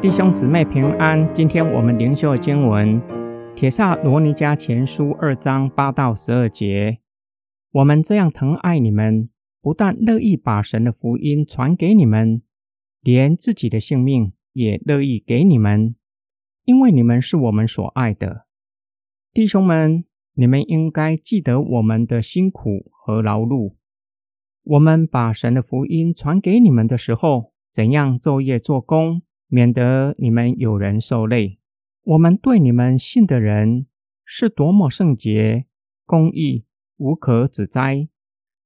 弟兄姊妹平安，今天我们灵修的经文《帖撒罗尼迦前书》二章八到十二节。我们这样疼爱你们，不但乐意把神的福音传给你们，连自己的性命也乐意给你们，因为你们是我们所爱的。弟兄们，你们应该记得我们的辛苦和劳碌。我们把神的福音传给你们的时候，怎样昼夜做工，免得你们有人受累。我们对你们信的人是多么圣洁、公义、无可指摘，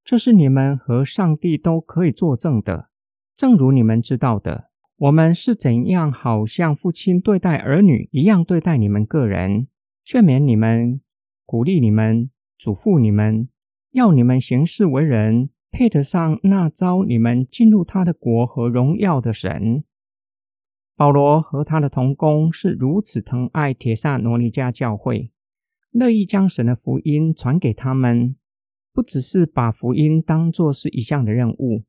这是你们和上帝都可以作证的。正如你们知道的，我们是怎样好像父亲对待儿女一样对待你们个人，劝勉你们，鼓励你们，嘱咐你们，要你们行事为人配得上那招你们进入他的国和荣耀的神。保罗和他的同工是如此疼爱帖撒罗尼迦教会，乐意将神的福音传给他们，不只是把福音当作是一项的任务，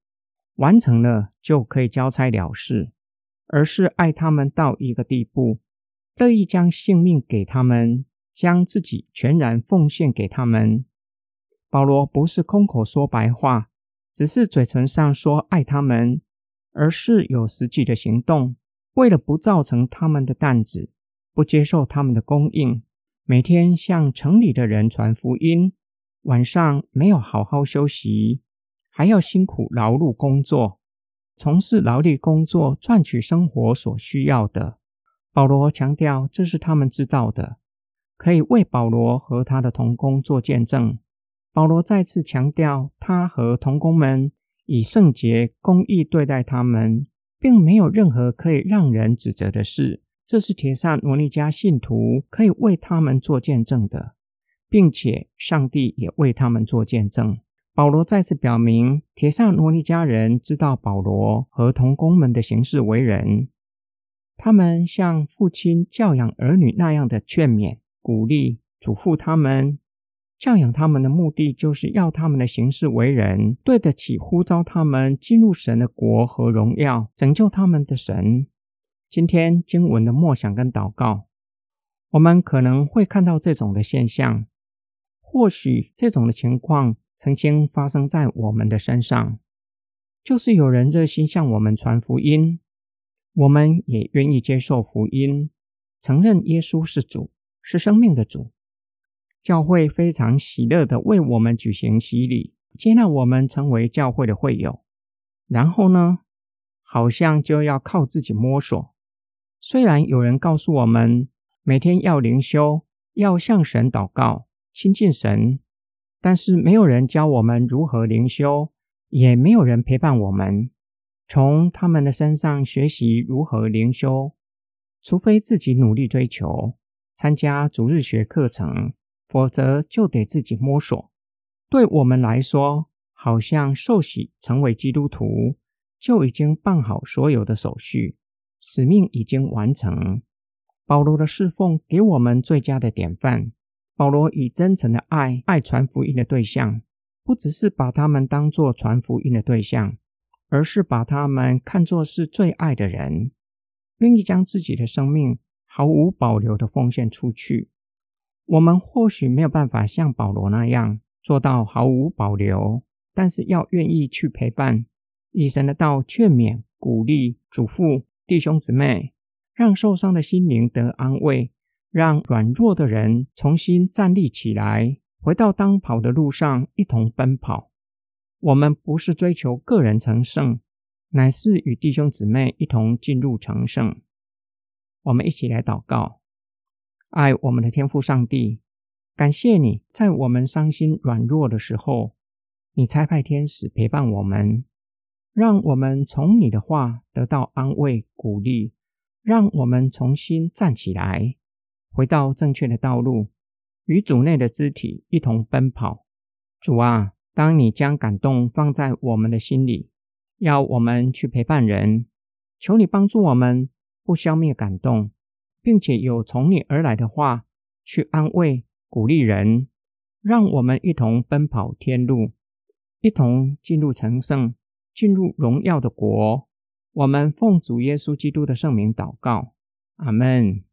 完成了就可以交差了事，而是爱他们到一个地步，乐意将性命给他们，将自己全然奉献给他们。保罗不是空口说白话，只是嘴唇上说爱他们，而是有实际的行动。为了不造成他们的担子，不接受他们的供应，每天向城里的人传福音，晚上没有好好休息，还要辛苦劳碌工作，从事劳力工作赚取生活所需要的。保罗强调，这是他们知道的，可以为保罗和他的同工做见证。保罗再次强调，他和同工们以圣洁、公义对待他们。并没有任何可以让人指责的事，这是帖撒罗尼加信徒可以为他们做见证的，并且上帝也为他们做见证。保罗再次表明，帖撒罗尼加人知道保罗和同工们的行事为人，他们像父亲教养儿女那样的劝勉、鼓励、嘱咐他们。教养他们的目的，就是要他们的行事为人对得起呼召他们进入神的国和荣耀，拯救他们的神。今天经文的默想跟祷告，我们可能会看到这种的现象。或许这种的情况曾经发生在我们的身上，就是有人热心向我们传福音，我们也愿意接受福音，承认耶稣是主，是生命的主。教会非常喜乐的为我们举行洗礼，接纳我们成为教会的会友。然后呢，好像就要靠自己摸索。虽然有人告诉我们每天要灵修，要向神祷告，亲近神，但是没有人教我们如何灵修，也没有人陪伴我们，从他们的身上学习如何灵修。除非自己努力追求，参加逐日学课程。否则就得自己摸索。对我们来说，好像受洗成为基督徒就已经办好所有的手续，使命已经完成。保罗的侍奉给我们最佳的典范。保罗以真诚的爱爱传福音的对象，不只是把他们当作传福音的对象，而是把他们看作是最爱的人，愿意将自己的生命毫无保留的奉献出去。我们或许没有办法像保罗那样做到毫无保留，但是要愿意去陪伴，以神的道劝勉、鼓励、嘱咐弟兄姊妹，让受伤的心灵得安慰，让软弱的人重新站立起来，回到当跑的路上，一同奔跑。我们不是追求个人成圣，乃是与弟兄姊妹一同进入成圣。我们一起来祷告。爱我们的天父上帝，感谢你在我们伤心软弱的时候，你差派天使陪伴我们，让我们从你的话得到安慰鼓励，让我们重新站起来，回到正确的道路，与主内的肢体一同奔跑。主啊，当你将感动放在我们的心里，要我们去陪伴人，求你帮助我们，不消灭感动。并且有从你而来的话去安慰、鼓励人，让我们一同奔跑天路，一同进入成圣，进入荣耀的国。我们奉主耶稣基督的圣名祷告，阿门。